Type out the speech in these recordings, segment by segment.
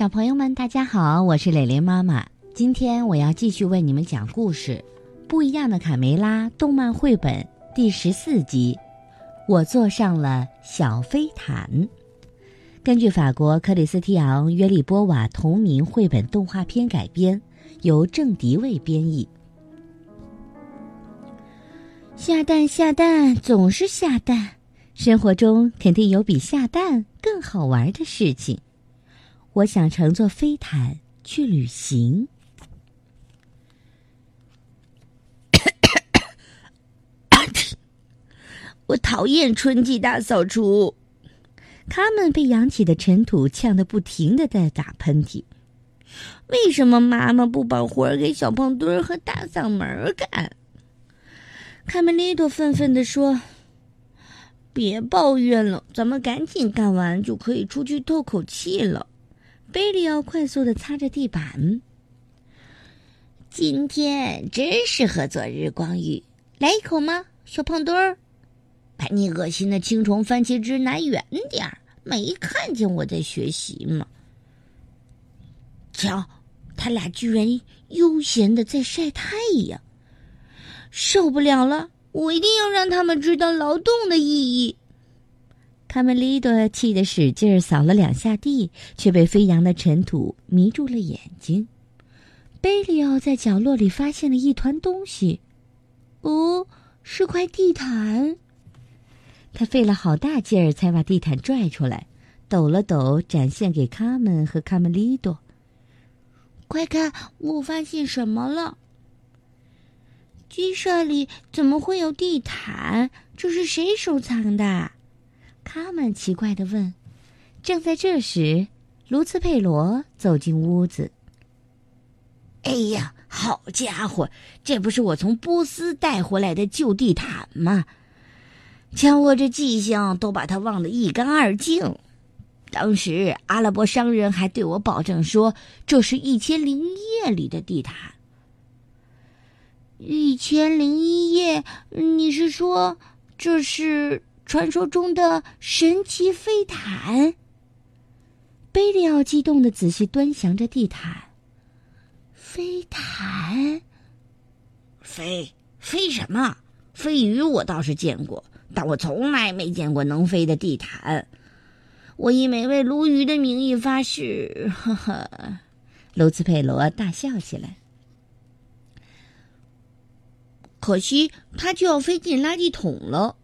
小朋友们，大家好，我是蕾蕾妈妈。今天我要继续为你们讲故事，《不一样的卡梅拉》动漫绘本第十四集。我坐上了小飞毯。根据法国克里斯蒂昂·约利波瓦同名绘本动画片改编，由郑迪卫编译。下蛋下蛋总是下蛋，生活中肯定有比下蛋更好玩的事情。我想乘坐飞毯去旅行。我讨厌春季大扫除。他们被扬起的尘土呛得不停的在打喷嚏。为什么妈妈不把活儿给小胖墩儿和大嗓门干？卡梅利多愤愤地说：“别抱怨了，咱们赶紧干完就可以出去透口气了。”贝利奥快速的擦着地板。今天真适合做日光浴，来一口吗，小胖墩儿？把你恶心的青虫番茄汁拿远点儿，没看见我在学习吗？瞧，他俩居然悠闲的在晒太阳，受不了了！我一定要让他们知道劳动的意义。卡梅利多气得使劲扫了两下地，却被飞扬的尘土迷住了眼睛。贝利奥在角落里发现了一团东西，哦，是块地毯。他费了好大劲儿才把地毯拽出来，抖了抖，展现给卡门和卡梅利多。快看，我发现什么了？鸡舍里怎么会有地毯？这是谁收藏的？他们奇怪的问。正在这时，卢茨佩罗走进屋子。“哎呀，好家伙，这不是我从波斯带回来的旧地毯吗？瞧我这记性，都把它忘得一干二净。当时阿拉伯商人还对我保证说，这是一千零一夜里的地毯。一千零一夜？你是说这是？”传说中的神奇飞毯。贝利奥激动的仔细端详着地毯。飞毯？飞飞什么？飞鱼我倒是见过，但我从来没见过能飞的地毯。我以美味鲈鱼的名义发誓，呵呵。卢茨佩罗大笑起来。可惜，它就要飞进垃圾桶了。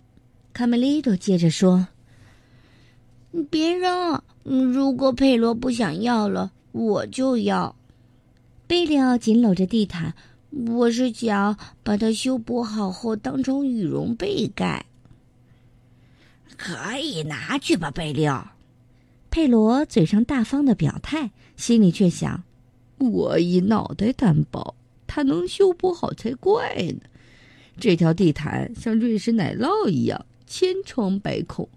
卡梅利多接着说：“别扔！如果佩罗不想要了，我就要。”贝利奥紧搂着地毯，我是想把它修补好后当成羽绒被盖。可以拿去吧，贝利奥。佩罗嘴上大方的表态，心里却想：“我一脑袋担保，他能修补好才怪呢。这条地毯像瑞士奶酪一样。”千疮百孔。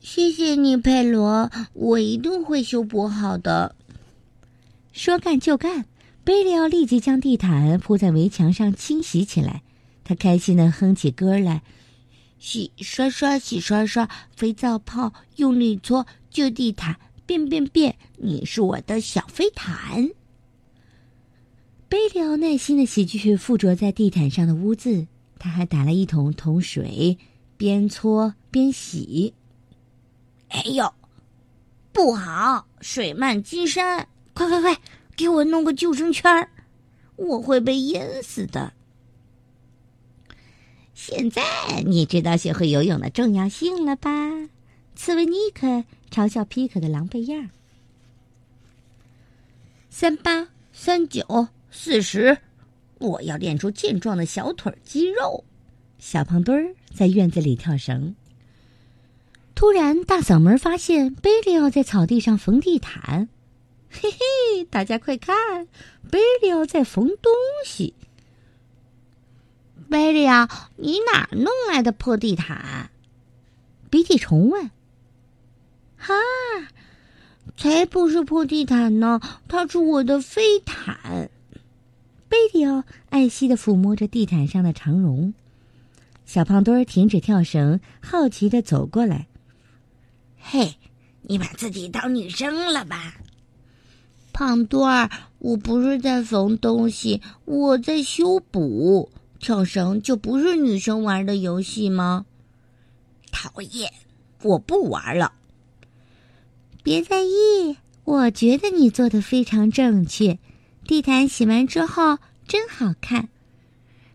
谢谢你，佩罗，我一定会修补好的。说干就干，贝利奥立即将地毯铺在围墙上清洗起来。他开心的哼起歌来：洗刷刷，洗刷刷，肥皂泡，用力搓，旧地毯变变变，你是我的小飞毯。贝利奥耐心的洗去附着在地毯上的污渍。他还打了一桶桶水，边搓边洗。哎呦，不好！水漫金山！快快快，给我弄个救生圈，我会被淹死的。现在你知道学会游泳的重要性了吧？刺猬尼克嘲笑皮克的狼狈样。三八三九四十。我要练出健壮的小腿肌肉。小胖墩儿在院子里跳绳。突然，大嗓门发现贝利奥在草地上缝地毯。嘿嘿，大家快看，贝利奥在缝东西。贝利奥，你哪弄来的破地毯？鼻涕虫问。哈，才不是破地毯呢，它是我的飞毯。贝利奥爱惜的抚摸着地毯上的长绒，小胖墩儿停止跳绳，好奇的走过来。“嘿，你把自己当女生了吧？胖墩儿，我不是在缝东西，我在修补。跳绳就不是女生玩的游戏吗？讨厌，我不玩了。别在意，我觉得你做的非常正确。地毯洗完之后真好看。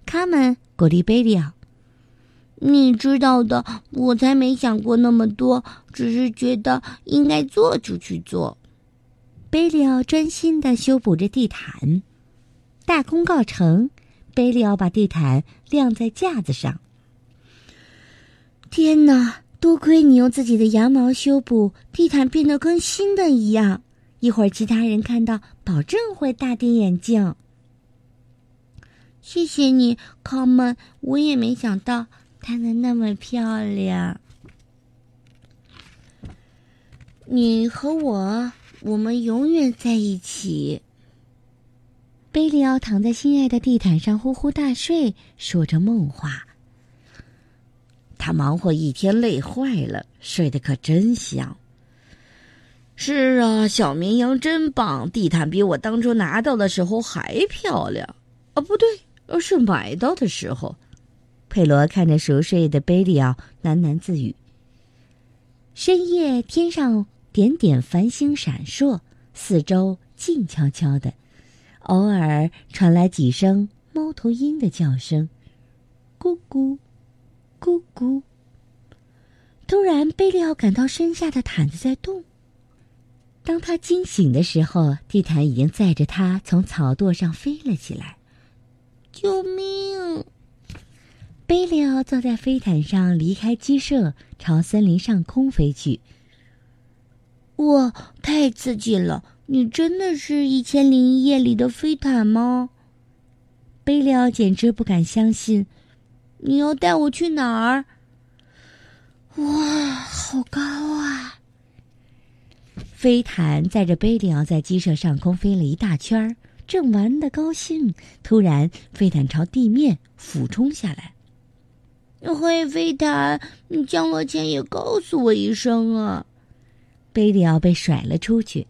卡门鼓励贝利奥：“你知道的，我才没想过那么多，只是觉得应该做就去做。”贝利奥专心的修补着地毯。大功告成，贝利奥把地毯晾在架子上。天哪！多亏你用自己的羊毛修补地毯，变得跟新的一样。一会儿其他人看到，保证会大跌眼镜。谢谢你，康门。我也没想到她能那么漂亮。你和我，我们永远在一起。贝利奥躺在心爱的地毯上呼呼大睡，说着梦话。他忙活一天，累坏了，睡得可真香。是啊，小绵羊真棒，地毯比我当初拿到的时候还漂亮。啊，不对，而是买到的时候。佩罗看着熟睡的贝利奥，喃喃自语。深夜，天上点点繁星闪烁，四周静悄悄的，偶尔传来几声猫头鹰的叫声，咕咕。咕咕！突然，贝利奥感到身下的毯子在动。当他惊醒的时候，地毯已经载着他从草垛上飞了起来。救命！贝利奥坐在飞毯上，离开鸡舍，朝森林上空飞去。哇，太刺激了！你真的是《一千零一夜》里的飞毯吗？贝利奥简直不敢相信。你要带我去哪儿？哇，好高啊！飞毯载着贝利奥在鸡舍上空飞了一大圈儿，正玩的高兴，突然飞毯朝地面俯冲下来。嘿，飞毯，你降落前也告诉我一声啊！贝里奥被甩了出去。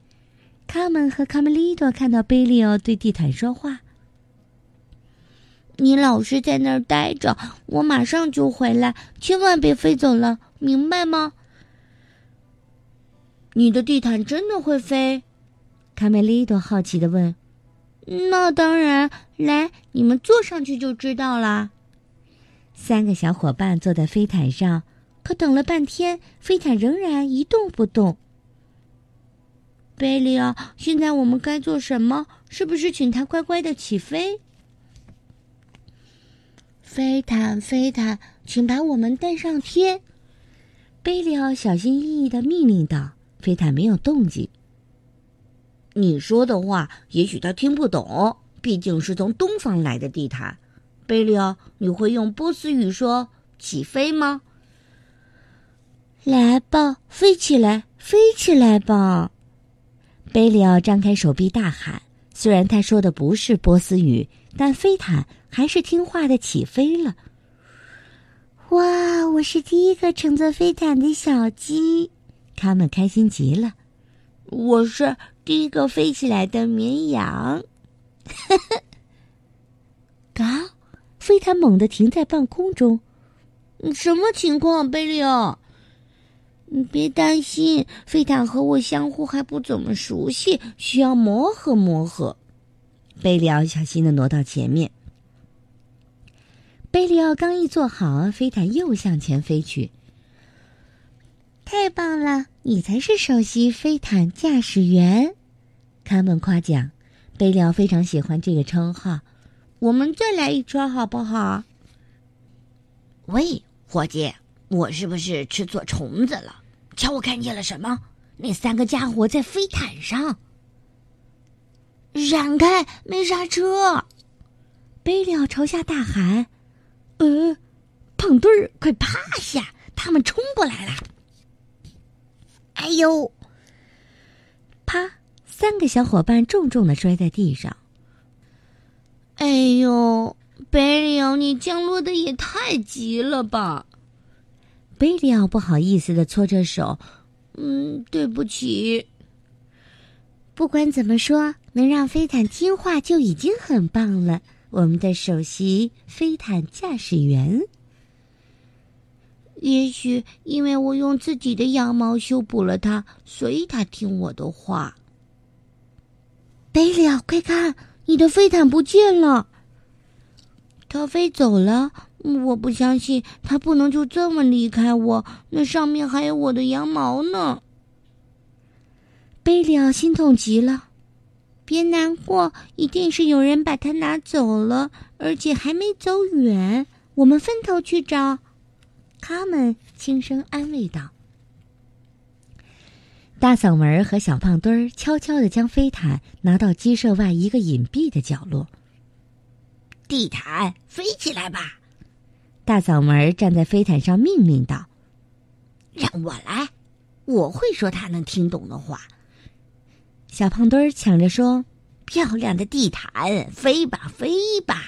卡门和卡梅利多看到贝利奥对地毯说话。你老是在那儿待着，我马上就回来，千万别飞走了，明白吗？你的地毯真的会飞？卡梅利多好奇的问。那当然，来，你们坐上去就知道啦。三个小伙伴坐在飞毯上，可等了半天，飞毯仍然一动不动。贝利奥，现在我们该做什么？是不是请他乖乖的起飞？飞毯，飞毯，请把我们带上天。贝利奥小心翼翼的命令道：“飞毯没有动静。你说的话，也许他听不懂，毕竟是从东方来的地毯。贝利奥，你会用波斯语说‘起飞’吗？来吧，飞起来，飞起来吧！”贝利奥张开手臂大喊。虽然他说的不是波斯语，但飞毯还是听话的起飞了。哇！我是第一个乘坐飞毯的小鸡，他们开心极了。我是第一个飞起来的绵羊。嘎！飞毯猛地停在半空中。什么情况，贝利奥？你别担心，飞毯和我相互还不怎么熟悉，需要磨合磨合。贝利奥小心的挪到前面。贝利奥刚一坐好，飞毯又向前飞去。太棒了，你才是首席飞毯驾驶员，卡门夸奖。贝利奥非常喜欢这个称号。我们再来一圈好不好？喂，伙计。我是不是吃错虫子了？瞧我看见了什么？那三个家伙在飞毯上。闪开！没刹车！贝利奥朝下大喊：“呃，胖墩儿，快趴下！他们冲过来了！”哎呦！啪！三个小伙伴重重的摔在地上。哎呦，贝利奥，你降落的也太急了吧！贝利奥不好意思的搓着手，嗯，对不起。不管怎么说，能让飞毯听话就已经很棒了。我们的首席飞毯驾驶员。也许因为我用自己的羊毛修补了它，所以它听我的话。贝利奥，快看，你的飞毯不见了！它飞走了。我不相信它不能就这么离开我，那上面还有我的羊毛呢。贝利奥心痛极了。别难过，一定是有人把它拿走了，而且还没走远。我们分头去找。他们轻声安慰道：“大嗓门和小胖墩儿悄悄的将飞毯拿到鸡舍外一个隐蔽的角落。地毯飞起来吧！”大嗓门站在飞毯上命令道：“让我来，我会说他能听懂的话。”小胖墩儿抢着说：“漂亮的地毯，飞吧飞吧，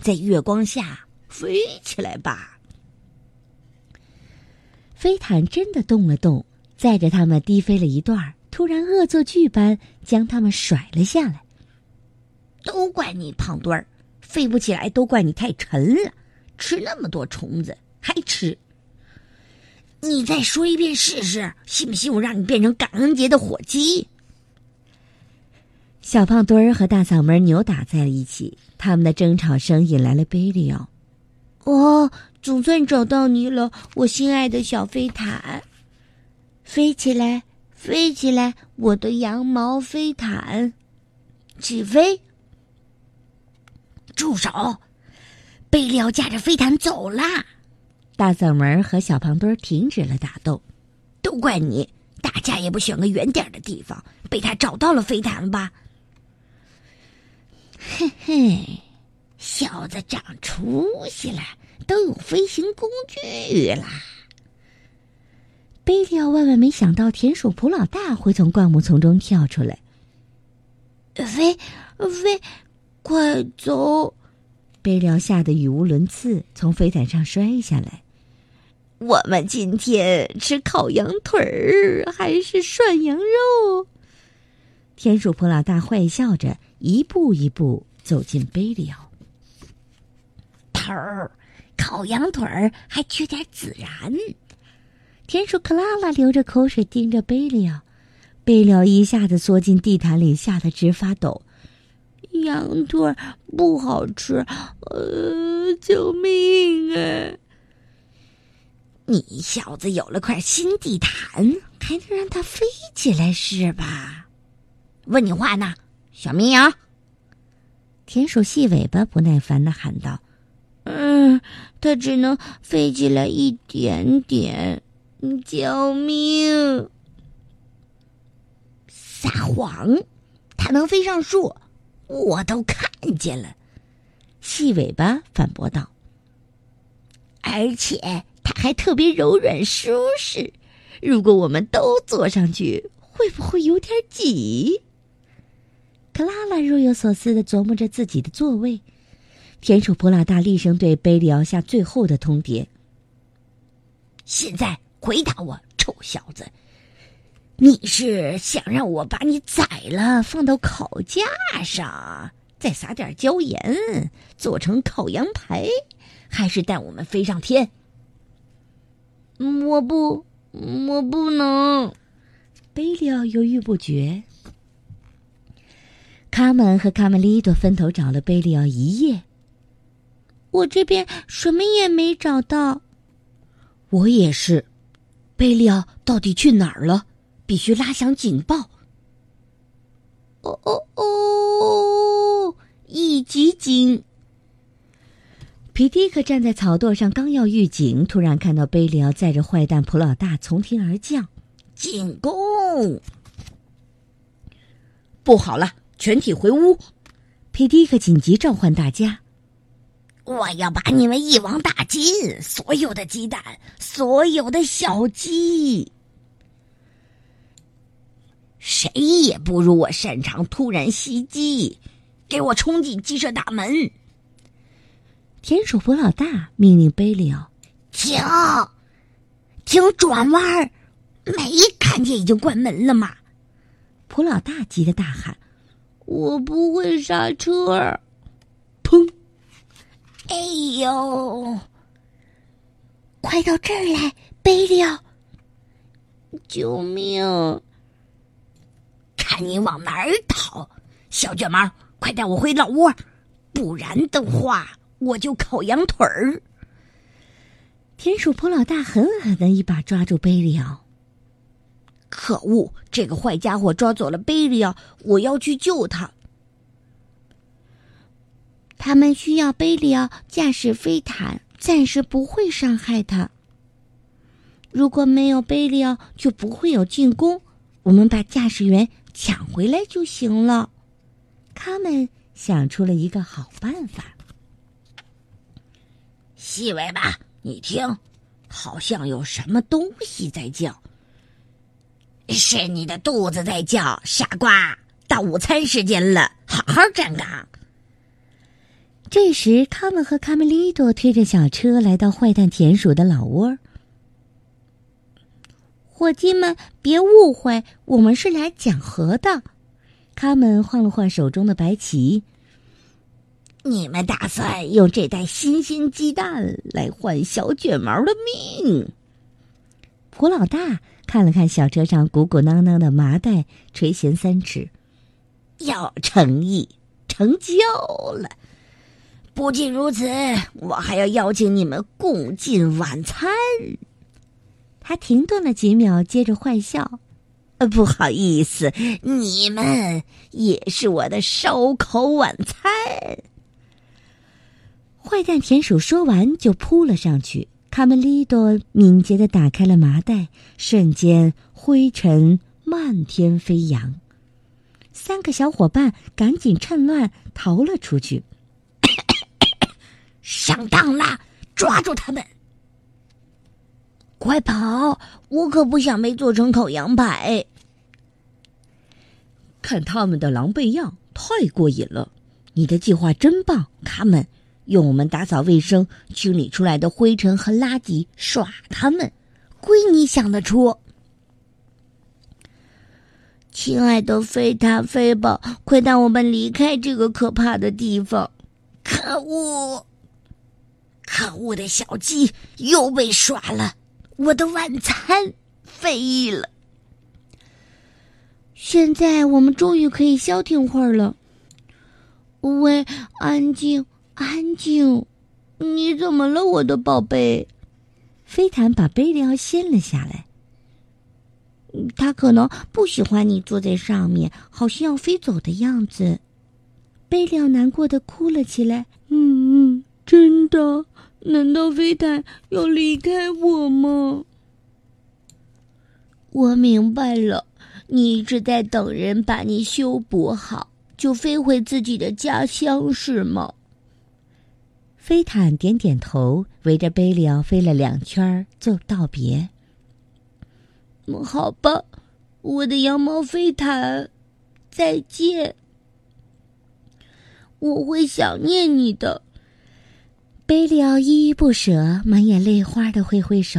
在月光下飞起来吧！”飞毯真的动了动，载着他们低飞了一段突然恶作剧般将他们甩了下来。都怪你胖墩儿，飞不起来都怪你太沉了，吃那么多虫子还吃。你再说一遍试试，信不信我让你变成感恩节的火鸡？小胖墩儿和大嗓门扭打在了一起，他们的争吵声引来了贝利奥。哦。总算找到你了，我心爱的小飞毯，飞起来，飞起来，我的羊毛飞毯，起飞！住手！贝利奥驾着飞毯走啦！大嗓门和小胖墩停止了打斗，都怪你，打架也不选个远点的地方，被他找到了飞毯吧？嘿嘿，小子长出息了。都有飞行工具啦！贝利奥万万没想到，田鼠普老大会从灌木丛中跳出来。飞，飞，快走！贝利奥吓得语无伦次，从飞毯上摔下来。我们今天吃烤羊腿儿还是涮羊肉？田鼠普老大坏笑着，一步一步走进贝利奥。头儿。烤羊腿儿还缺点孜然。田鼠克拉拉流着口水盯着贝利奥，贝利奥一下子缩进地毯里，吓得直发抖。羊腿不好吃，呃，救命啊！你小子有了块新地毯，还能让它飞起来是吧？问你话呢，小绵羊。田鼠细尾巴不耐烦的喊道。嗯，它只能飞起来一点点，救命！撒谎，它能飞上树，我都看见了。细尾巴反驳道：“而且它还特别柔软舒适，如果我们都坐上去，会不会有点挤？”克拉拉若有所思的琢磨着自己的座位。田鼠普老大厉声对贝利奥下最后的通牒：“现在回答我，臭小子，你是想让我把你宰了放到烤架上，再撒点椒盐做成烤羊排，还是带我们飞上天？”“我不，我不能。”贝利奥犹豫不决。卡门和卡梅利多分头找了贝利奥一夜。我这边什么也没找到，我也是。贝利奥到底去哪儿了？必须拉响警报！哦哦哦！一级警！皮迪克站在草垛上，刚要预警，突然看到贝利奥载着坏蛋普老大从天而降，进攻！不好了，全体回屋！皮迪克紧急召唤大家。我要把你们一网打尽，所有的鸡蛋，所有的小鸡，谁也不如我擅长突然袭击。给我冲进鸡舍大门！田鼠普老大命令贝利奥：“停，停，转弯儿，没看见已经关门了吗？普老大急得大喊：“我不会刹车！”砰！哎呦！快到这儿来，贝利奥！救命！看你往哪儿逃！小卷毛，快带我回老窝，不然的话我就烤羊腿儿。田鼠婆老大狠狠的一把抓住贝利奥。可恶！这个坏家伙抓走了贝利奥，我要去救他。他们需要贝利奥驾驶飞毯，暂时不会伤害他。如果没有贝利奥，就不会有进攻。我们把驾驶员抢回来就行了。他们想出了一个好办法。细尾巴，你听，好像有什么东西在叫。是你的肚子在叫，傻瓜！到午餐时间了，好好站岗。这时，他们和卡梅利多推着小车来到坏蛋田鼠的老窝。伙计们，别误会，我们是来讲和的。他们晃了晃手中的白旗。你们打算用这袋新鲜鸡蛋来换小卷毛的命？普老大看了看小车上鼓鼓囊囊的麻袋，垂涎三尺。要诚意，成交了。不仅如此，我还要邀请你们共进晚餐。他停顿了几秒，接着坏笑：“呃，不好意思，你们也是我的烧烤晚餐。”坏蛋田鼠说完就扑了上去。卡梅利多敏捷的打开了麻袋，瞬间灰尘漫天飞扬。三个小伙伴赶紧趁乱逃了出去。上当了！抓住他们！快跑！我可不想被做成烤羊排。看他们的狼狈样，太过瘾了。你的计划真棒，他们。用我们打扫卫生、清理出来的灰尘和垃圾耍他们，归你想得出。亲爱的飞塔飞吧，快带我们离开这个可怕的地方！可恶！可恶的小鸡又被耍了。我的晚餐飞了。现在我们终于可以消停会儿了。喂，安静，安静！你怎么了，我的宝贝？飞毯把贝利奥掀了下来。他可能不喜欢你坐在上面，好像要飞走的样子。贝利奥难过的哭了起来。嗯嗯，真的。难道飞毯要离开我吗？我明白了，你一直在等人把你修补好，就飞回自己的家乡，是吗？飞毯点点头，围着贝利奥飞了两圈，做道别。好吧，我的羊毛飞毯，再见。我会想念你的。贝利奥依依不舍，满眼泪花的挥挥手：“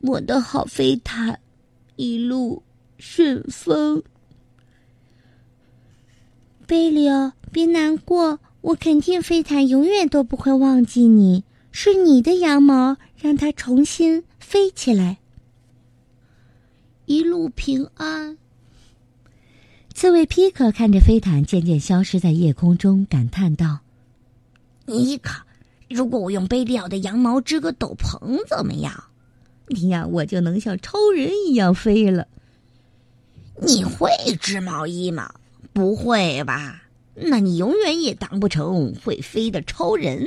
我的好飞毯，一路顺风。”贝利奥，别难过，我肯定飞毯永远都不会忘记你。是你的羊毛让它重新飞起来。一路平安。刺猬皮克看着飞毯渐渐消失在夜空中，感叹道：“尼克。”如果我用贝利奥的羊毛织个斗篷，怎么样？你呀，我就能像超人一样飞了。你会织毛衣吗？不会吧？那你永远也当不成会飞的超人。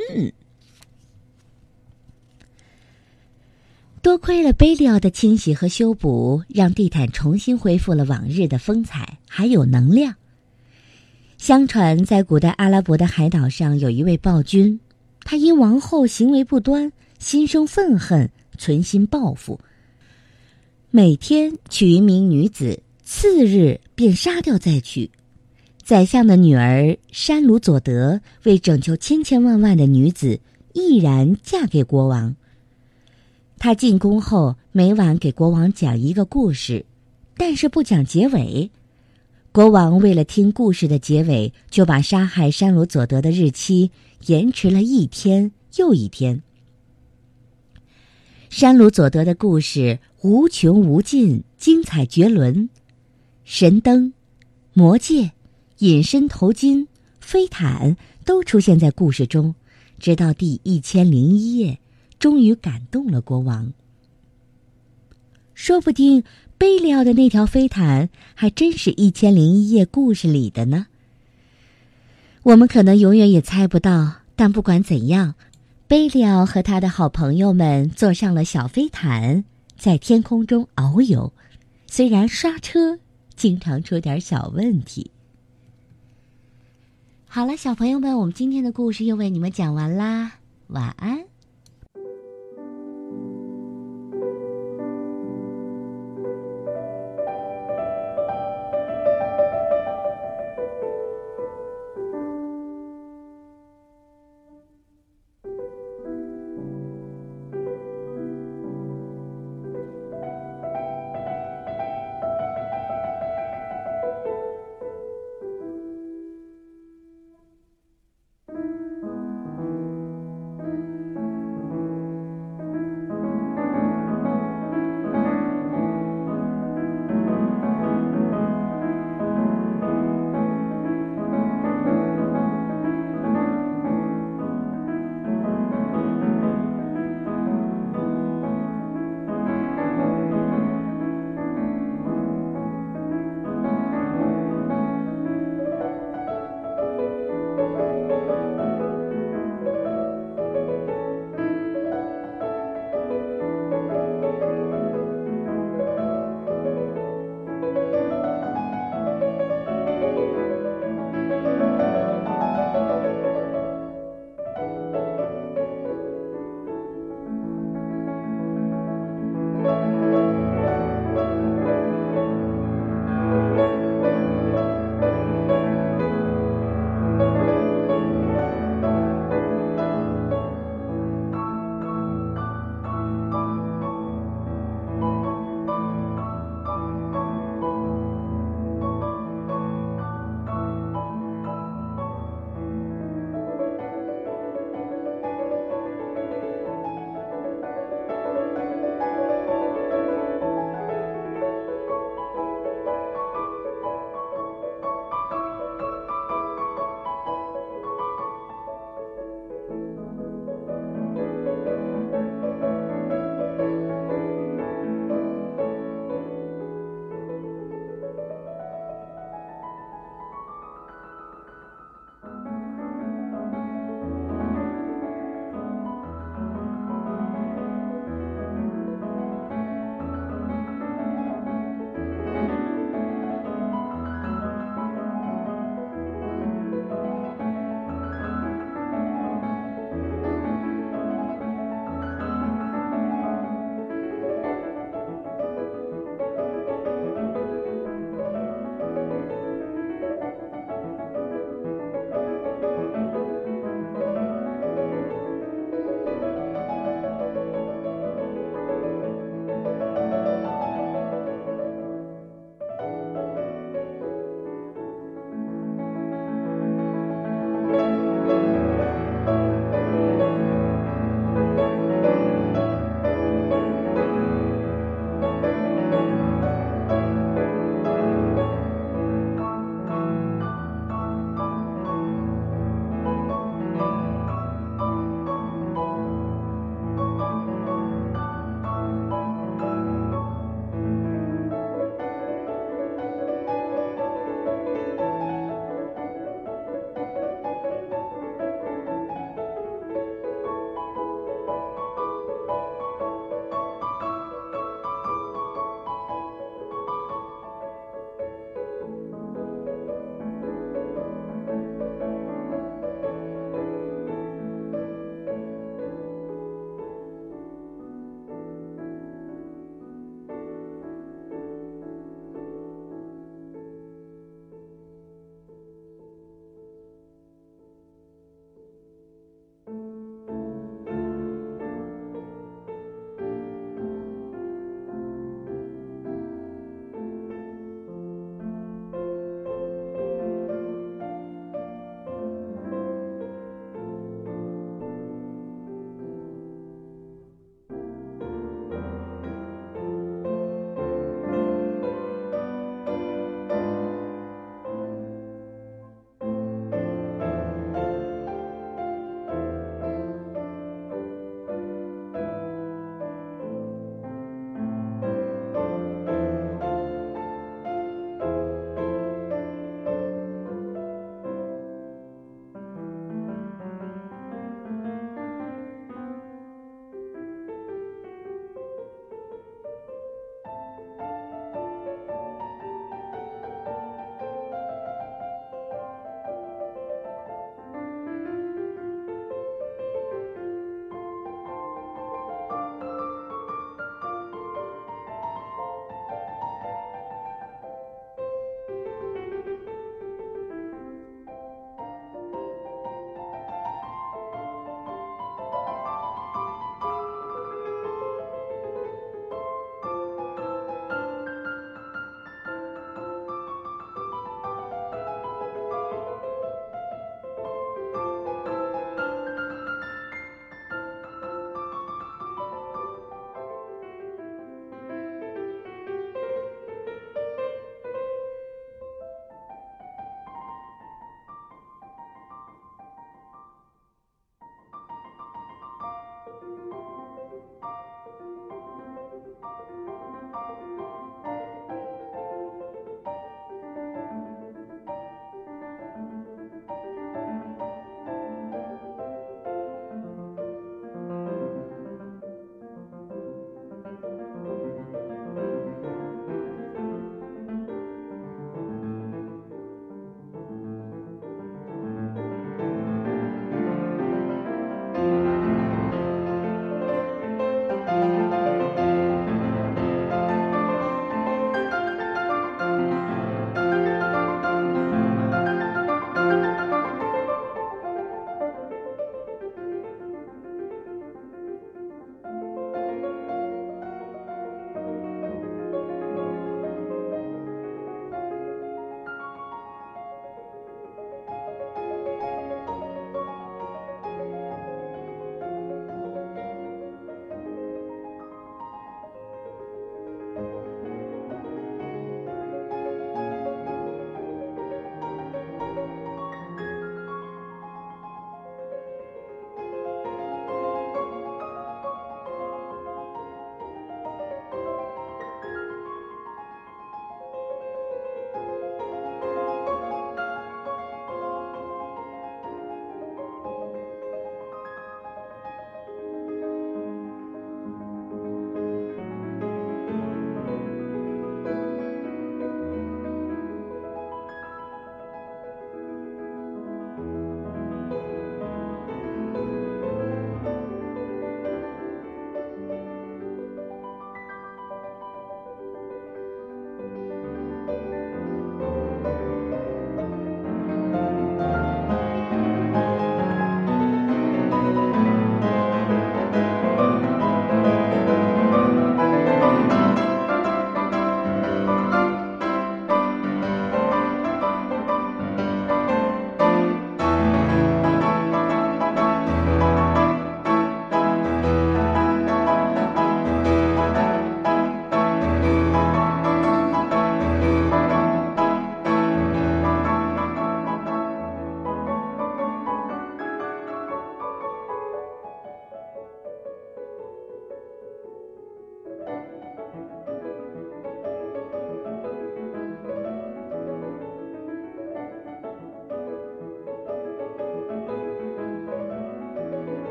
多亏了贝利奥的清洗和修补，让地毯重新恢复了往日的风采，还有能量。相传，在古代阿拉伯的海岛上，有一位暴君。他因王后行为不端，心生愤恨，存心报复。每天娶一名女子，次日便杀掉再娶。宰相的女儿山鲁佐德为拯救千千万万的女子，毅然嫁给国王。他进宫后，每晚给国王讲一个故事，但是不讲结尾。国王为了听故事的结尾，就把杀害山鲁佐德的日期延迟了一天又一天。山鲁佐德的故事无穷无尽，精彩绝伦。神灯、魔戒、隐身头巾、飞毯都出现在故事中，直到第一千零一夜，终于感动了国王。说不定。贝利奥的那条飞毯还真是一千零一夜故事里的呢。我们可能永远也猜不到，但不管怎样，贝利奥和他的好朋友们坐上了小飞毯，在天空中遨游。虽然刷车经常出点小问题。好了，小朋友们，我们今天的故事又为你们讲完啦，晚安。